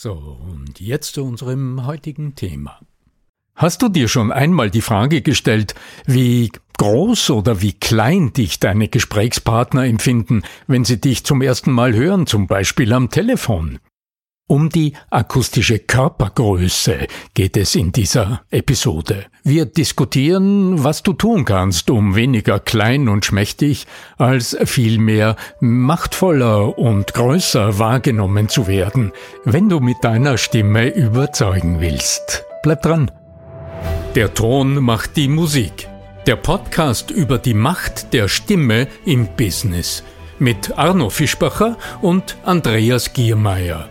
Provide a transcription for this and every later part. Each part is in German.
So, und jetzt zu unserem heutigen Thema. Hast du dir schon einmal die Frage gestellt, wie groß oder wie klein dich deine Gesprächspartner empfinden, wenn sie dich zum ersten Mal hören, zum Beispiel am Telefon? Um die akustische Körpergröße geht es in dieser Episode. Wir diskutieren, was du tun kannst, um weniger klein und schmächtig als vielmehr machtvoller und größer wahrgenommen zu werden, wenn du mit deiner Stimme überzeugen willst. Bleib dran. Der Ton macht die Musik. Der Podcast über die Macht der Stimme im Business. Mit Arno Fischbacher und Andreas Giermeier.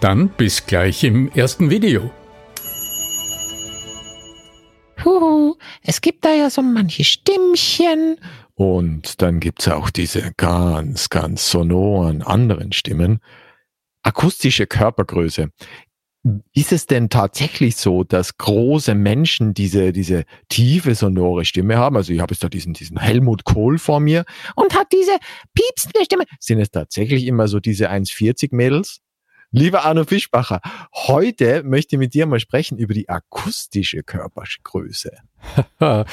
Dann bis gleich im ersten Video. Huhu, es gibt da ja so manche Stimmchen. Und dann gibt's auch diese ganz, ganz sonoren anderen Stimmen. Akustische Körpergröße. Ist es denn tatsächlich so, dass große Menschen diese, diese tiefe, sonore Stimme haben? Also ich habe jetzt da diesen, diesen Helmut Kohl vor mir und hat diese piepsende Stimme. Sind es tatsächlich immer so diese 1,40 Mädels? Lieber Arno Fischbacher, heute möchte ich mit dir mal sprechen über die akustische Körpergröße.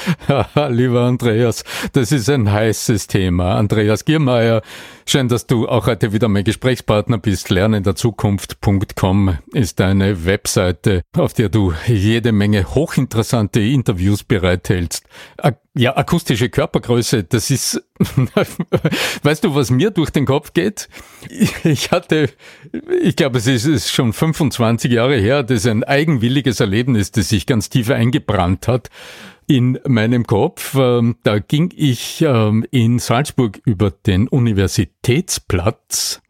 Lieber Andreas, das ist ein heißes Thema. Andreas Giermeier, schön, dass du auch heute wieder mein Gesprächspartner bist. Lernenderzukunft.com ist eine Webseite, auf der du jede Menge hochinteressante Interviews bereithältst. Ja, akustische Körpergröße, das ist, weißt du, was mir durch den Kopf geht? Ich hatte, ich glaube, es ist schon 25 Jahre her, das ist ein eigenwilliges Erlebnis, das sich ganz tief eingebrannt hat in meinem Kopf. Ähm, da ging ich ähm, in Salzburg über den Universitätsplatz.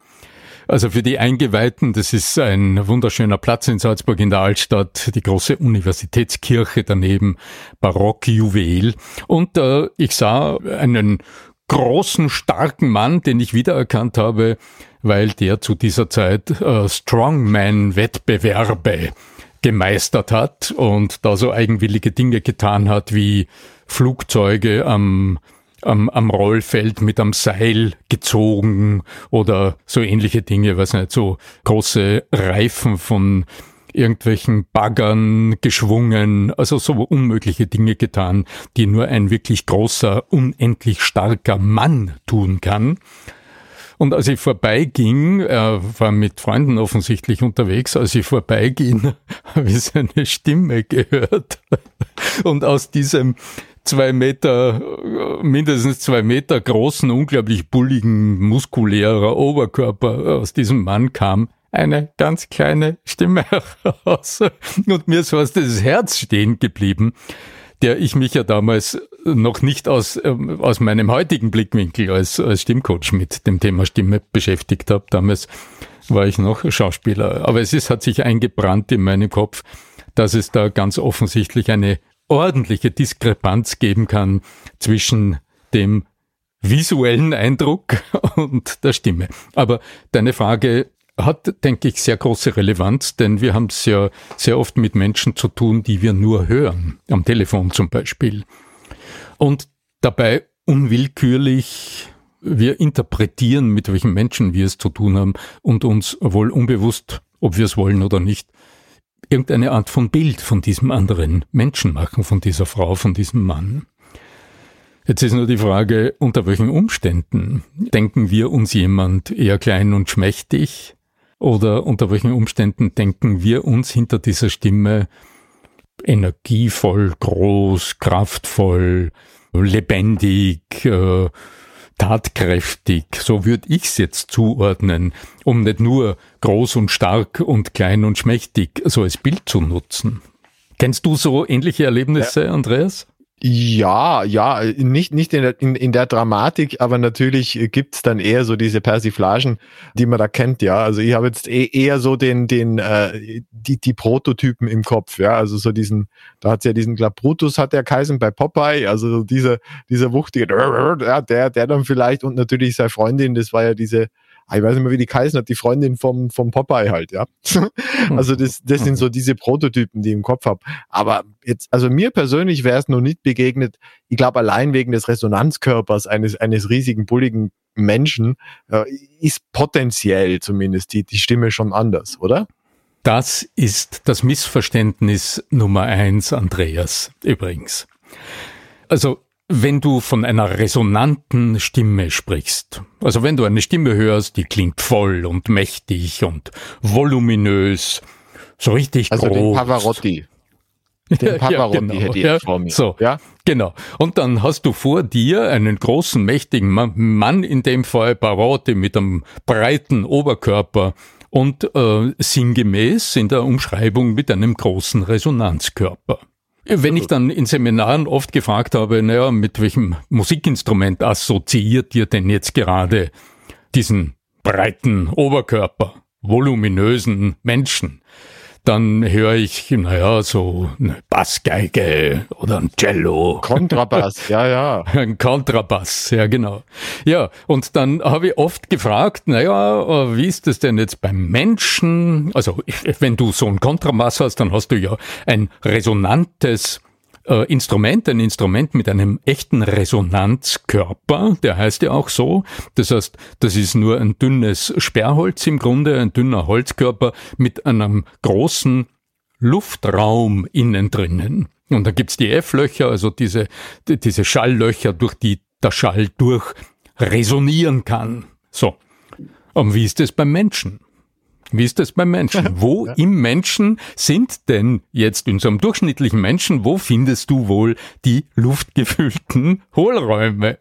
Also für die Eingeweihten, das ist ein wunderschöner Platz in Salzburg in der Altstadt, die große Universitätskirche daneben, Barockjuwel. Und äh, ich sah einen großen, starken Mann, den ich wiedererkannt habe, weil der zu dieser Zeit äh, Strongman-Wettbewerbe gemeistert hat und da so eigenwillige Dinge getan hat, wie Flugzeuge am, am, am Rollfeld mit am Seil gezogen oder so ähnliche Dinge, was nicht, so große Reifen von irgendwelchen Baggern geschwungen, also so unmögliche Dinge getan, die nur ein wirklich großer, unendlich starker Mann tun kann. Und als ich vorbeiging, er war mit Freunden offensichtlich unterwegs, als ich vorbeiging, habe ich seine Stimme gehört. Und aus diesem zwei Meter, mindestens zwei Meter großen, unglaublich bulligen, muskulärer Oberkörper aus diesem Mann kam eine ganz kleine Stimme heraus. Und mir ist fast das Herz stehen geblieben. Der ich mich ja damals noch nicht aus, ähm, aus meinem heutigen Blickwinkel als, als Stimmcoach mit dem Thema Stimme beschäftigt habe. Damals war ich noch Schauspieler. Aber es ist, hat sich eingebrannt in meinem Kopf, dass es da ganz offensichtlich eine ordentliche Diskrepanz geben kann zwischen dem visuellen Eindruck und der Stimme. Aber deine Frage hat, denke ich, sehr große Relevanz, denn wir haben es ja sehr oft mit Menschen zu tun, die wir nur hören, am Telefon zum Beispiel. Und dabei unwillkürlich wir interpretieren, mit welchen Menschen wir es zu tun haben und uns wohl unbewusst, ob wir es wollen oder nicht, irgendeine Art von Bild von diesem anderen Menschen machen, von dieser Frau, von diesem Mann. Jetzt ist nur die Frage, unter welchen Umständen denken wir uns jemand eher klein und schmächtig oder unter welchen Umständen denken wir uns hinter dieser Stimme energievoll, groß, kraftvoll, lebendig, äh, tatkräftig, so würde ich es jetzt zuordnen, um nicht nur groß und stark und klein und schmächtig so als Bild zu nutzen. Kennst du so ähnliche Erlebnisse, ja. Andreas? Ja, ja, nicht, nicht in, der, in, in der Dramatik, aber natürlich gibt's dann eher so diese Persiflagen, die man da kennt, ja. Also ich habe jetzt eh, eher so den, den, äh, die, die Prototypen im Kopf, ja. Also so diesen, da hat's ja diesen, glaub, Brutus hat der Kaisen bei Popeye, also dieser, dieser wuchtige, ja, der, der dann vielleicht und natürlich seine Freundin, das war ja diese, ich weiß nicht mehr, wie die Kaisen hat, die Freundin vom, vom Popeye halt, ja. also das, das sind so diese Prototypen, die ich im Kopf habe. Aber jetzt, also mir persönlich wäre es noch nicht begegnet. Ich glaube, allein wegen des Resonanzkörpers eines, eines riesigen, bulligen Menschen äh, ist potenziell zumindest die, die Stimme schon anders, oder? Das ist das Missverständnis Nummer eins, Andreas, übrigens. Also wenn du von einer resonanten Stimme sprichst, also wenn du eine Stimme hörst, die klingt voll und mächtig und voluminös, so richtig also groß. Den Pavarotti. Den Pavarotti ja, genau. hätte ich ja, vor mir. So, ja? genau. Und dann hast du vor dir einen großen, mächtigen Mann, in dem Fall Pavarotti mit einem breiten Oberkörper und äh, sinngemäß in der Umschreibung mit einem großen Resonanzkörper. Wenn ich dann in Seminaren oft gefragt habe, naja, mit welchem Musikinstrument assoziiert ihr denn jetzt gerade diesen breiten Oberkörper, voluminösen Menschen? Dann höre ich, naja, so eine Bassgeige oder ein Cello. Kontrabass, ja, ja. Ein Kontrabass, ja, genau. Ja, und dann habe ich oft gefragt, naja, wie ist das denn jetzt beim Menschen? Also, wenn du so ein Kontrabass hast, dann hast du ja ein resonantes äh, Instrument, ein Instrument mit einem echten Resonanzkörper, der heißt ja auch so. Das heißt, das ist nur ein dünnes Sperrholz im Grunde, ein dünner Holzkörper mit einem großen Luftraum innen drinnen. Und da gibt's die F-Löcher, also diese, diese Schalllöcher, durch die der Schall durch resonieren kann. So. Und wie ist es beim Menschen? Wie ist das beim Menschen? Wo ja. im Menschen sind denn jetzt in so einem durchschnittlichen Menschen, wo findest du wohl die luftgefüllten Hohlräume?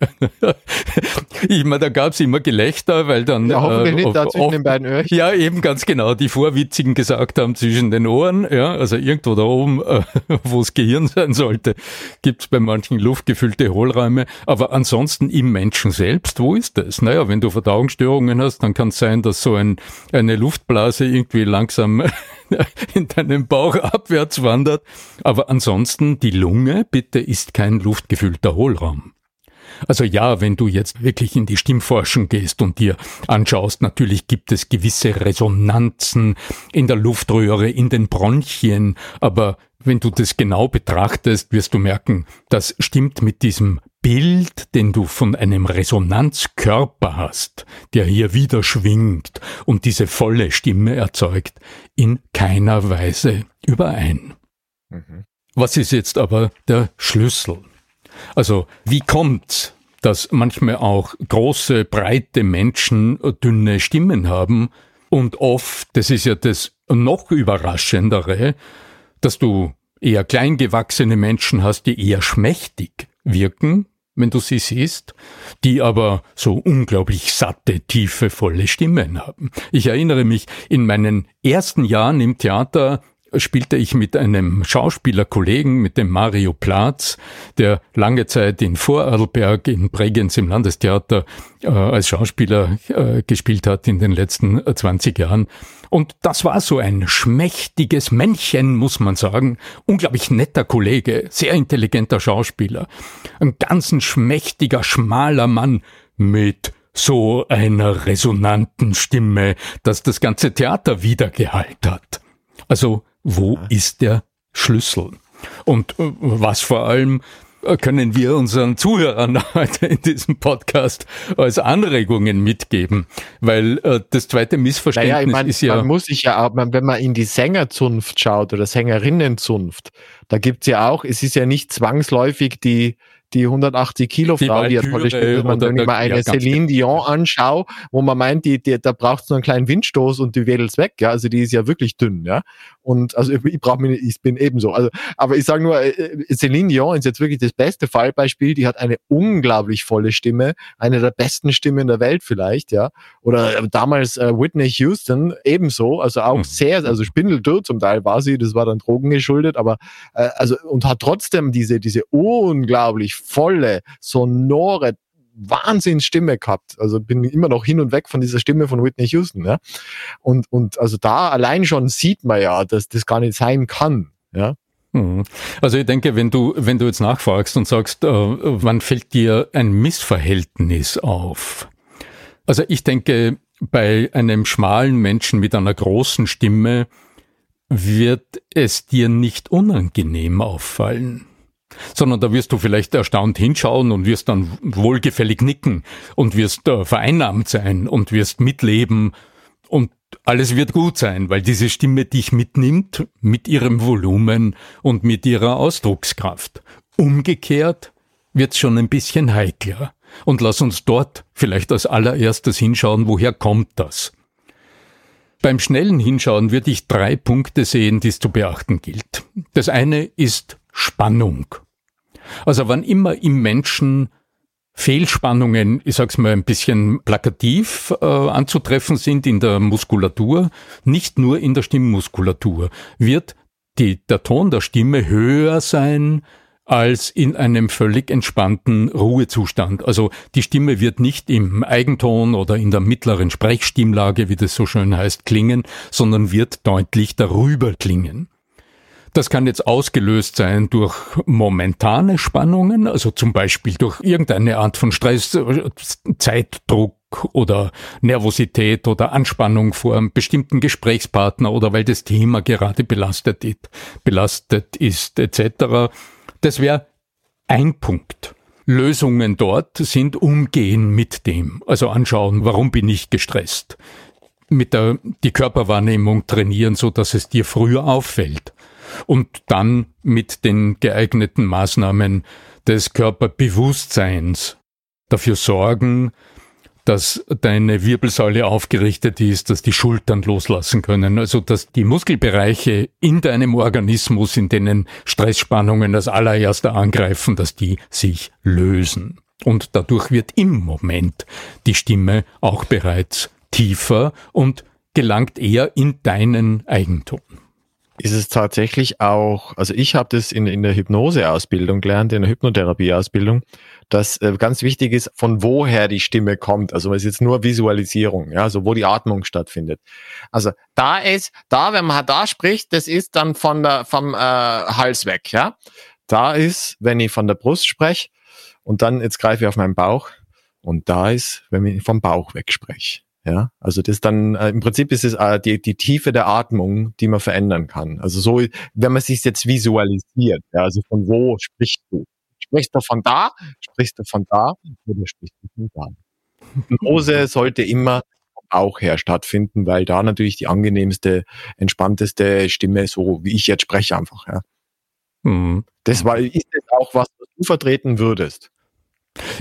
ich meine, da gab's immer Gelächter, weil dann... Ja, hoffentlich äh, nicht da zwischen den beiden Öhrchen. Ja, eben ganz genau. Die Vorwitzigen gesagt haben, zwischen den Ohren, ja, also irgendwo da oben, äh, wo das Gehirn sein sollte, gibt's bei manchen luftgefüllte Hohlräume. Aber ansonsten im Menschen selbst, wo ist das? Naja, wenn du Verdauungsstörungen hast, dann kann es sein, dass so ein, eine Luftblase Blase irgendwie langsam in deinem Bauch abwärts wandert. Aber ansonsten, die Lunge, bitte, ist kein luftgefüllter Hohlraum. Also ja, wenn du jetzt wirklich in die Stimmforschung gehst und dir anschaust, natürlich gibt es gewisse Resonanzen in der Luftröhre, in den Bronchien, aber wenn du das genau betrachtest, wirst du merken, das stimmt mit diesem Bild, den du von einem Resonanzkörper hast, der hier wieder schwingt und diese volle Stimme erzeugt, in keiner Weise überein. Mhm. Was ist jetzt aber der Schlüssel? Also, wie kommt, dass manchmal auch große, breite Menschen dünne Stimmen haben und oft, das ist ja das noch überraschendere, dass du eher kleingewachsene Menschen hast, die eher schmächtig wirken wenn du sie siehst, die aber so unglaublich satte, tiefe, volle Stimmen haben. Ich erinnere mich, in meinen ersten Jahren im Theater spielte ich mit einem Schauspielerkollegen, mit dem Mario Platz, der lange Zeit in Vorarlberg in Bregenz im Landestheater äh, als Schauspieler äh, gespielt hat in den letzten 20 äh, Jahren. Und das war so ein schmächtiges Männchen, muss man sagen. Unglaublich netter Kollege, sehr intelligenter Schauspieler. Ein ganz schmächtiger, schmaler Mann mit so einer resonanten Stimme, dass das ganze Theater wiedergehalt hat. Also wo ja. ist der Schlüssel? Und äh, was vor allem äh, können wir unseren Zuhörern heute in diesem Podcast als Anregungen mitgeben, weil äh, das zweite Missverständnis naja, ich mein, ist ja. Man muss sich ja auch, wenn man in die Sängerzunft schaut oder Sängerinnenzunft, da gibt's ja auch, es ist ja nicht zwangsläufig die die 180 Kilo Frau, die, die tolle Stimme, wenn man dann immer eine ja, Celine Dion anschaut, wo man meint, die, die, da braucht es nur einen kleinen Windstoß und die wedelt's weg, ja, also die ist ja wirklich dünn, ja, und also ich, ich brauche nicht, ich bin ebenso, also, aber ich sage nur, äh, äh, Celine Dion ist jetzt wirklich das beste Fallbeispiel, die hat eine unglaublich volle Stimme, eine der besten Stimmen der Welt vielleicht, ja, oder äh, damals äh, Whitney Houston ebenso, also auch mhm. sehr, also spindeldürr zum Teil war sie, das war dann Drogen geschuldet, aber äh, also und hat trotzdem diese diese unglaublich volle, sonore Wahnsinnsstimme gehabt. Also bin immer noch hin und weg von dieser Stimme von Whitney Houston. Ja? Und, und also da allein schon sieht man ja, dass das gar nicht sein kann. Ja? Mhm. Also ich denke, wenn du, wenn du jetzt nachfragst und sagst, äh, wann fällt dir ein Missverhältnis auf? Also ich denke, bei einem schmalen Menschen mit einer großen Stimme wird es dir nicht unangenehm auffallen sondern da wirst du vielleicht erstaunt hinschauen und wirst dann wohlgefällig nicken und wirst äh, vereinnahmt sein und wirst mitleben und alles wird gut sein, weil diese Stimme dich mitnimmt mit ihrem Volumen und mit ihrer Ausdruckskraft. Umgekehrt wird's schon ein bisschen heikler. Und lass uns dort vielleicht als allererstes hinschauen, woher kommt das? Beim schnellen Hinschauen würde ich drei Punkte sehen, die es zu beachten gilt. Das eine ist Spannung. Also wann immer im Menschen Fehlspannungen, ich sag's mal ein bisschen plakativ, äh, anzutreffen sind in der Muskulatur, nicht nur in der Stimmmuskulatur, wird die, der Ton der Stimme höher sein als in einem völlig entspannten Ruhezustand. Also die Stimme wird nicht im Eigenton oder in der mittleren Sprechstimmlage, wie das so schön heißt, klingen, sondern wird deutlich darüber klingen. Das kann jetzt ausgelöst sein durch momentane Spannungen, also zum Beispiel durch irgendeine Art von Stress, Zeitdruck oder Nervosität oder Anspannung vor einem bestimmten Gesprächspartner oder weil das Thema gerade belastet ist, belastet ist etc. Das wäre ein Punkt. Lösungen dort sind umgehen mit dem, also anschauen, warum bin ich gestresst? Mit der die Körperwahrnehmung trainieren, so dass es dir früher auffällt und dann mit den geeigneten Maßnahmen des Körperbewusstseins dafür sorgen, dass deine Wirbelsäule aufgerichtet ist, dass die Schultern loslassen können, also dass die Muskelbereiche in deinem Organismus, in denen Stressspannungen als allererster angreifen, dass die sich lösen. Und dadurch wird im Moment die Stimme auch bereits tiefer und gelangt eher in deinen Eigentum ist es tatsächlich auch, also ich habe das in, in der Hypnoseausbildung gelernt, in der Hypnotherapieausbildung, dass äh, ganz wichtig ist, von woher die Stimme kommt. Also es ist jetzt nur Visualisierung, ja, also wo die Atmung stattfindet. Also da ist, da, wenn man da spricht, das ist dann von der, vom äh, Hals weg, ja. Da ist, wenn ich von der Brust spreche und dann jetzt greife ich auf meinen Bauch und da ist, wenn ich vom Bauch weg spreche. Ja, also das dann äh, im Prinzip ist es äh, die, die Tiefe der Atmung, die man verändern kann. Also so, wenn man sich jetzt visualisiert, ja, also von wo sprichst du? Sprichst du von da? Sprichst du von da? Oder sprichst du von da? Hypnose sollte immer auch her stattfinden, weil da natürlich die angenehmste, entspannteste Stimme, so wie ich jetzt spreche, einfach, ja. Mhm. Das war, ist das auch was, was du vertreten würdest?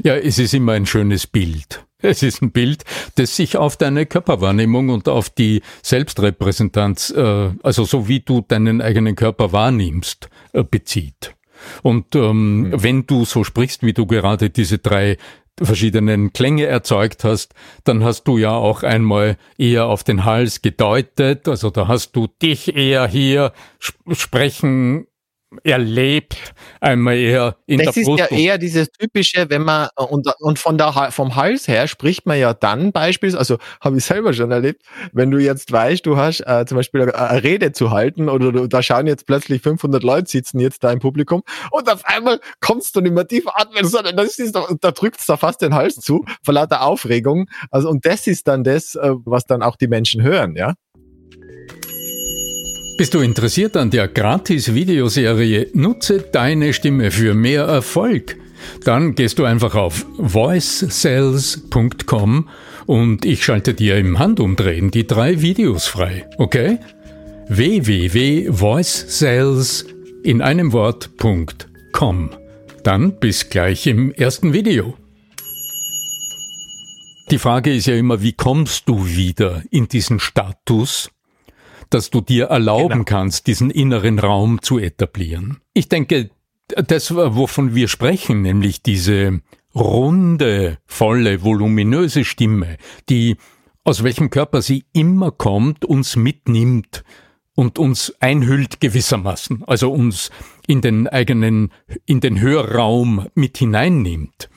Ja, es ist immer ein schönes Bild. Es ist ein Bild, das sich auf deine Körperwahrnehmung und auf die Selbstrepräsentanz, äh, also so wie du deinen eigenen Körper wahrnimmst, äh, bezieht. Und ähm, mhm. wenn du so sprichst, wie du gerade diese drei verschiedenen Klänge erzeugt hast, dann hast du ja auch einmal eher auf den Hals gedeutet, also da hast du dich eher hier sprechen erlebt, einmal eher in das der Brust. Das ist ja eher dieses typische, wenn man, und, und von der, vom Hals her spricht man ja dann beispielsweise, also habe ich selber schon erlebt, wenn du jetzt weißt, du hast äh, zum Beispiel eine, eine, Rede zu halten oder du, da schauen jetzt plötzlich 500 Leute sitzen jetzt da im Publikum und auf einmal kommst du nicht mehr tief atmen, sondern das ist da, da drückt es da fast den Hals zu, vor lauter Aufregung. Also, und das ist dann das, äh, was dann auch die Menschen hören, ja. Bist du interessiert an der Gratis-Videoserie Nutze deine Stimme für mehr Erfolg? Dann gehst du einfach auf voicesales.com und ich schalte dir im Handumdrehen die drei Videos frei, okay? www.voicesales in einem Wort.com. Dann bis gleich im ersten Video. Die Frage ist ja immer, wie kommst du wieder in diesen Status? Dass du dir erlauben genau. kannst, diesen inneren Raum zu etablieren. Ich denke, das, wovon wir sprechen, nämlich diese runde, volle, voluminöse Stimme, die aus welchem Körper sie immer kommt, uns mitnimmt und uns einhüllt gewissermaßen, also uns in den eigenen, in den Hörraum mit hineinnimmt.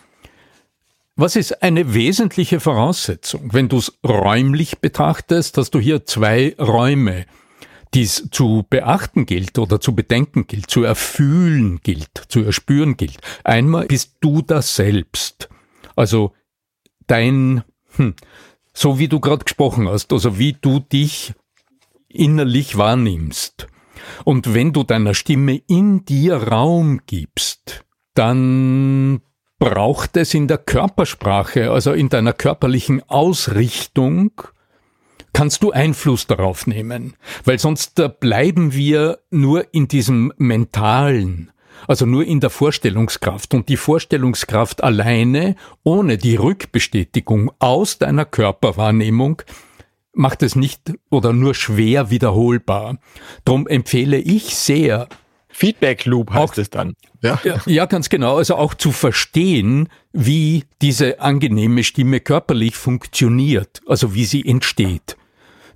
Was ist eine wesentliche Voraussetzung? Wenn du es räumlich betrachtest, hast du hier zwei Räume, die es zu beachten gilt oder zu bedenken gilt, zu erfühlen gilt, zu erspüren gilt. Einmal bist du das selbst. Also dein, hm, so wie du gerade gesprochen hast, also wie du dich innerlich wahrnimmst. Und wenn du deiner Stimme in dir Raum gibst, dann braucht es in der Körpersprache, also in deiner körperlichen Ausrichtung, kannst du Einfluss darauf nehmen, weil sonst bleiben wir nur in diesem mentalen, also nur in der Vorstellungskraft und die Vorstellungskraft alleine ohne die Rückbestätigung aus deiner Körperwahrnehmung macht es nicht oder nur schwer wiederholbar. Drum empfehle ich sehr, Feedback Loop heißt auch, es dann. Ja. ja. ja, ganz genau. Also auch zu verstehen, wie diese angenehme Stimme körperlich funktioniert, also wie sie entsteht.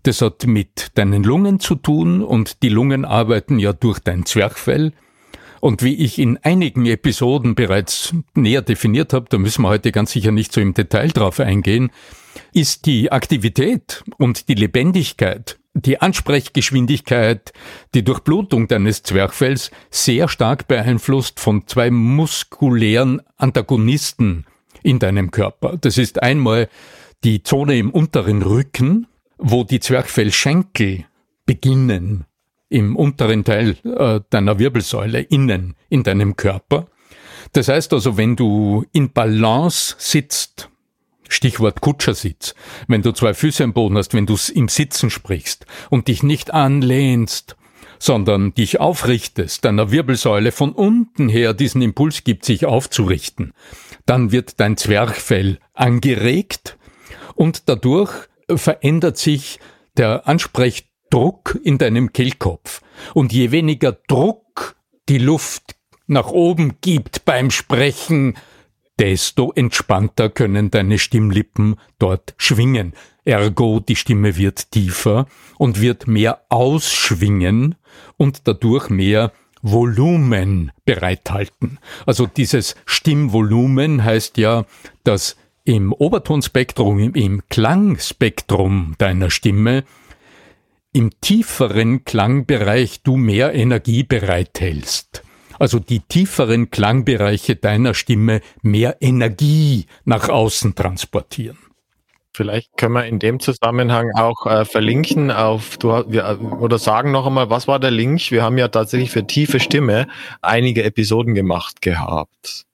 Das hat mit deinen Lungen zu tun und die Lungen arbeiten ja durch dein Zwerchfell. Und wie ich in einigen Episoden bereits näher definiert habe, da müssen wir heute ganz sicher nicht so im Detail drauf eingehen, ist die Aktivität und die Lebendigkeit die Ansprechgeschwindigkeit, die Durchblutung deines Zwerchfells sehr stark beeinflusst von zwei muskulären Antagonisten in deinem Körper. Das ist einmal die Zone im unteren Rücken, wo die Zwerchfellschenkel beginnen, im unteren Teil äh, deiner Wirbelsäule innen in deinem Körper. Das heißt also, wenn du in Balance sitzt, Stichwort Kutschersitz. Wenn du zwei Füße am Boden hast, wenn du im Sitzen sprichst und dich nicht anlehnst, sondern dich aufrichtest, deiner Wirbelsäule von unten her diesen Impuls gibt, sich aufzurichten, dann wird dein Zwerchfell angeregt und dadurch verändert sich der Ansprechdruck in deinem Kehlkopf. Und je weniger Druck die Luft nach oben gibt beim Sprechen, desto entspannter können deine Stimmlippen dort schwingen. Ergo, die Stimme wird tiefer und wird mehr ausschwingen und dadurch mehr Volumen bereithalten. Also dieses Stimmvolumen heißt ja, dass im Obertonspektrum, im Klangspektrum deiner Stimme, im tieferen Klangbereich du mehr Energie bereithältst also die tieferen Klangbereiche deiner Stimme mehr Energie nach außen transportieren. Vielleicht können wir in dem Zusammenhang auch äh, verlinken auf, du, wir, oder sagen noch einmal, was war der Link? Wir haben ja tatsächlich für tiefe Stimme einige Episoden gemacht gehabt.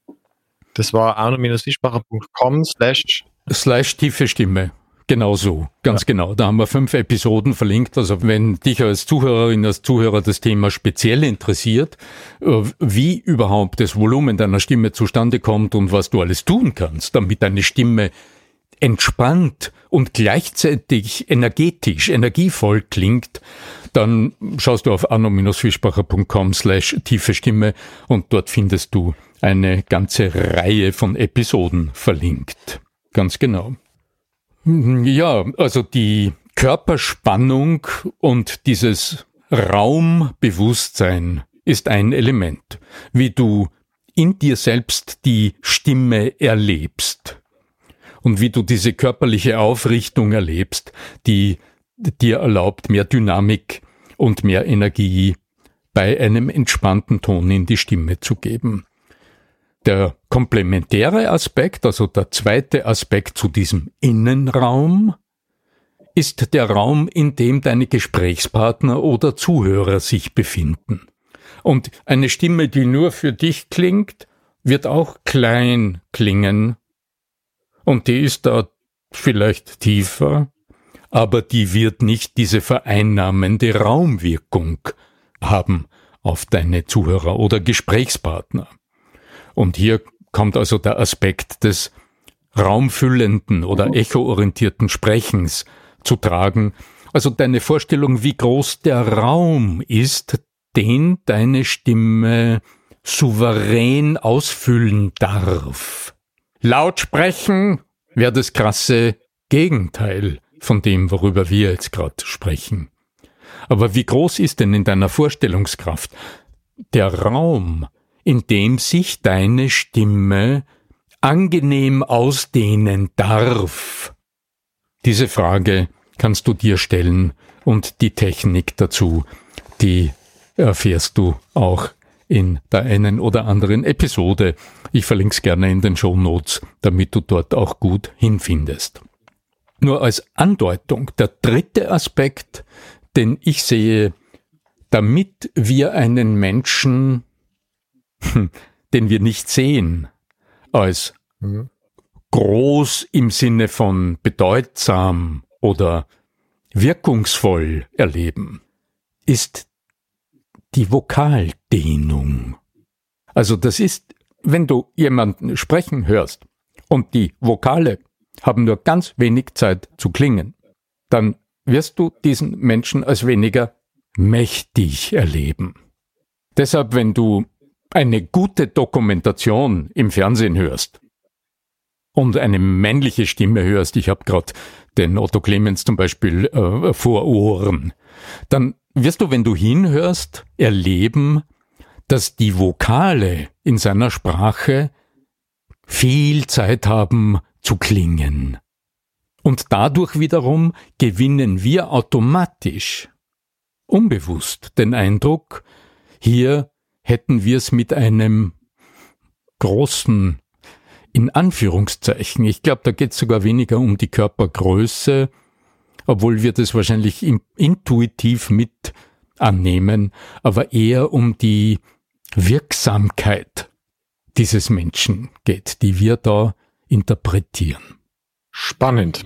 Das war arno-fischbacher.com slash slash tiefe Stimme. Genau so, ganz ja. genau. Da haben wir fünf Episoden verlinkt. Also wenn dich als Zuhörerin, als Zuhörer das Thema speziell interessiert, äh, wie überhaupt das Volumen deiner Stimme zustande kommt und was du alles tun kannst, damit deine Stimme entspannt und gleichzeitig energetisch, energievoll klingt, dann schaust du auf anno-fischbacher.com slash tiefe Stimme und dort findest du eine ganze Reihe von Episoden verlinkt. Ganz genau. Ja, also die Körperspannung und dieses Raumbewusstsein ist ein Element, wie du in dir selbst die Stimme erlebst und wie du diese körperliche Aufrichtung erlebst, die dir erlaubt, mehr Dynamik und mehr Energie bei einem entspannten Ton in die Stimme zu geben. Der komplementäre Aspekt, also der zweite Aspekt zu diesem Innenraum, ist der Raum, in dem deine Gesprächspartner oder Zuhörer sich befinden. Und eine Stimme, die nur für dich klingt, wird auch klein klingen. Und die ist da vielleicht tiefer, aber die wird nicht diese vereinnahmende Raumwirkung haben auf deine Zuhörer oder Gesprächspartner. Und hier kommt also der Aspekt des raumfüllenden oder echoorientierten Sprechens zu tragen. Also deine Vorstellung, wie groß der Raum ist, den deine Stimme souverän ausfüllen darf. Laut sprechen wäre das krasse Gegenteil von dem, worüber wir jetzt gerade sprechen. Aber wie groß ist denn in deiner Vorstellungskraft der Raum, in dem sich deine Stimme angenehm ausdehnen darf? Diese Frage kannst du dir stellen und die Technik dazu, die erfährst du auch in der einen oder anderen Episode. Ich verlinke es gerne in den Show Notes, damit du dort auch gut hinfindest. Nur als Andeutung, der dritte Aspekt, den ich sehe, damit wir einen Menschen, den wir nicht sehen, als mhm. groß im Sinne von bedeutsam oder wirkungsvoll erleben, ist die Vokaldehnung. Also das ist, wenn du jemanden sprechen hörst und die Vokale haben nur ganz wenig Zeit zu klingen, dann wirst du diesen Menschen als weniger mächtig erleben. Deshalb, wenn du eine gute Dokumentation im Fernsehen hörst und eine männliche Stimme hörst, ich habe gerade den Otto Clemens zum Beispiel äh, vor Ohren, dann wirst du, wenn du hinhörst, erleben, dass die Vokale in seiner Sprache viel Zeit haben zu klingen. Und dadurch wiederum gewinnen wir automatisch, unbewusst, den Eindruck, hier hätten wir es mit einem großen, in Anführungszeichen, ich glaube, da geht es sogar weniger um die Körpergröße, obwohl wir das wahrscheinlich intuitiv mit annehmen, aber eher um die Wirksamkeit dieses Menschen geht, die wir da interpretieren. Spannend.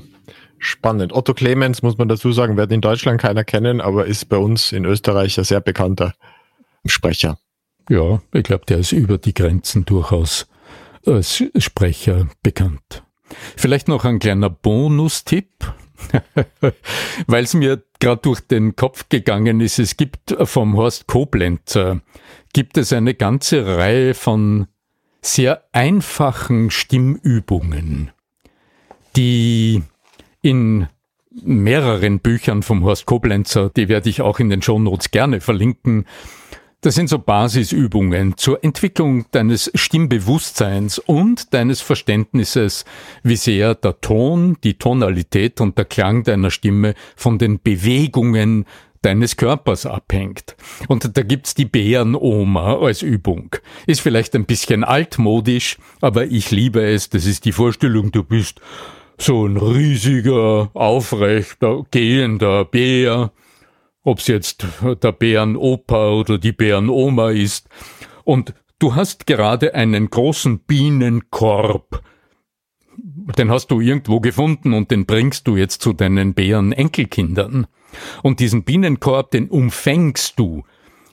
Spannend. Otto Clemens, muss man dazu sagen, wird in Deutschland keiner kennen, aber ist bei uns in Österreich ein sehr bekannter Sprecher. Ja, ich glaube, der ist über die Grenzen durchaus als Sprecher bekannt. Vielleicht noch ein kleiner Bonustipp. Weil es mir gerade durch den Kopf gegangen ist, es gibt vom Horst Koblenzer, gibt es eine ganze Reihe von sehr einfachen Stimmübungen, die in mehreren Büchern vom Horst Koblenzer, die werde ich auch in den Shownotes gerne verlinken, das sind so Basisübungen zur Entwicklung deines Stimmbewusstseins und deines Verständnisses, wie sehr der Ton, die Tonalität und der Klang deiner Stimme von den Bewegungen deines Körpers abhängt. Und da gibt's die Bärenoma als Übung. Ist vielleicht ein bisschen altmodisch, aber ich liebe es. Das ist die Vorstellung, du bist so ein riesiger, aufrechter, gehender Bär ob es jetzt der Bärenopa oder die Bärenoma ist. Und du hast gerade einen großen Bienenkorb. Den hast du irgendwo gefunden und den bringst du jetzt zu deinen Bärenenkelkindern. Und diesen Bienenkorb, den umfängst du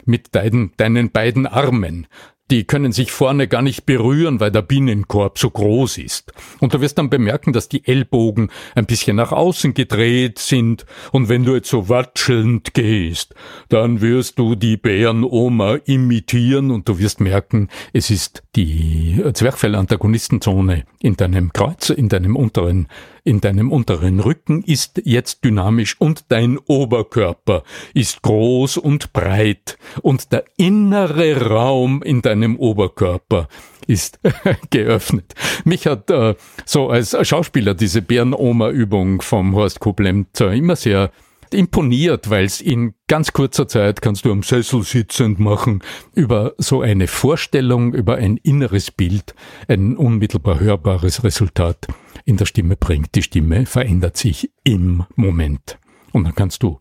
mit deinen, deinen beiden Armen. Die können sich vorne gar nicht berühren, weil der Binnenkorb so groß ist. Und du wirst dann bemerken, dass die Ellbogen ein bisschen nach außen gedreht sind. Und wenn du jetzt so watschelnd gehst, dann wirst du die Bärenoma imitieren und du wirst merken, es ist die Zwerchfell-Antagonistenzone in deinem Kreuz, in deinem unteren in deinem unteren Rücken ist jetzt dynamisch und dein Oberkörper ist groß und breit und der innere Raum in deinem Oberkörper ist geöffnet. Mich hat äh, so als Schauspieler diese Bärenoma-Übung vom Horst Koblenz immer sehr imponiert, weil es in ganz kurzer Zeit kannst du am Sessel sitzend machen, über so eine Vorstellung, über ein inneres Bild, ein unmittelbar hörbares Resultat in der Stimme bringt. Die Stimme verändert sich im Moment. Und dann kannst du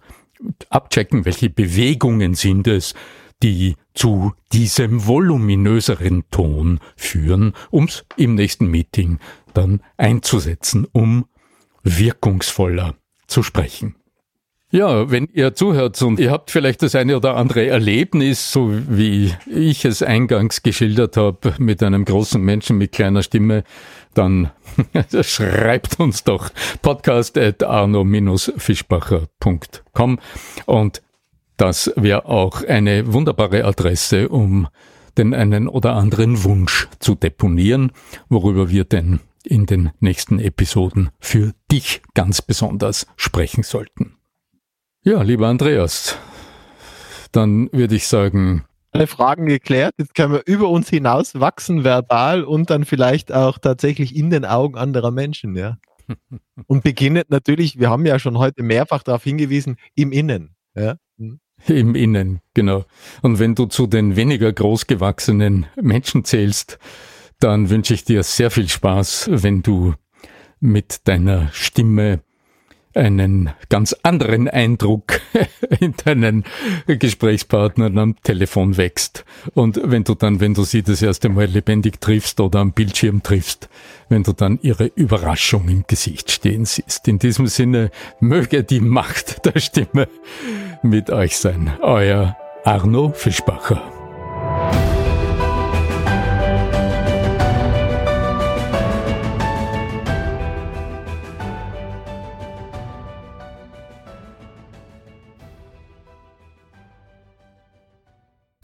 abchecken, welche Bewegungen sind es, die zu diesem voluminöseren Ton führen, ums im nächsten Meeting dann einzusetzen, um wirkungsvoller zu sprechen. Ja, wenn ihr zuhört und ihr habt vielleicht das eine oder andere Erlebnis, so wie ich es eingangs geschildert habe, mit einem großen Menschen mit kleiner Stimme, dann schreibt uns doch podcast at arno-fischbacher.com und das wäre auch eine wunderbare Adresse, um den einen oder anderen Wunsch zu deponieren, worüber wir denn in den nächsten Episoden für dich ganz besonders sprechen sollten. Ja, lieber Andreas, dann würde ich sagen. Alle Fragen geklärt. Jetzt können wir über uns hinaus wachsen, verbal und dann vielleicht auch tatsächlich in den Augen anderer Menschen, ja. Und beginnet natürlich, wir haben ja schon heute mehrfach darauf hingewiesen, im Innen. Ja. Hm. Im Innen, genau. Und wenn du zu den weniger großgewachsenen Menschen zählst, dann wünsche ich dir sehr viel Spaß, wenn du mit deiner Stimme einen ganz anderen Eindruck in deinen Gesprächspartnern am Telefon wächst. Und wenn du dann, wenn du sie das erste Mal lebendig triffst oder am Bildschirm triffst, wenn du dann ihre Überraschung im Gesicht stehen siehst. In diesem Sinne möge die Macht der Stimme mit euch sein. Euer Arno Fischbacher.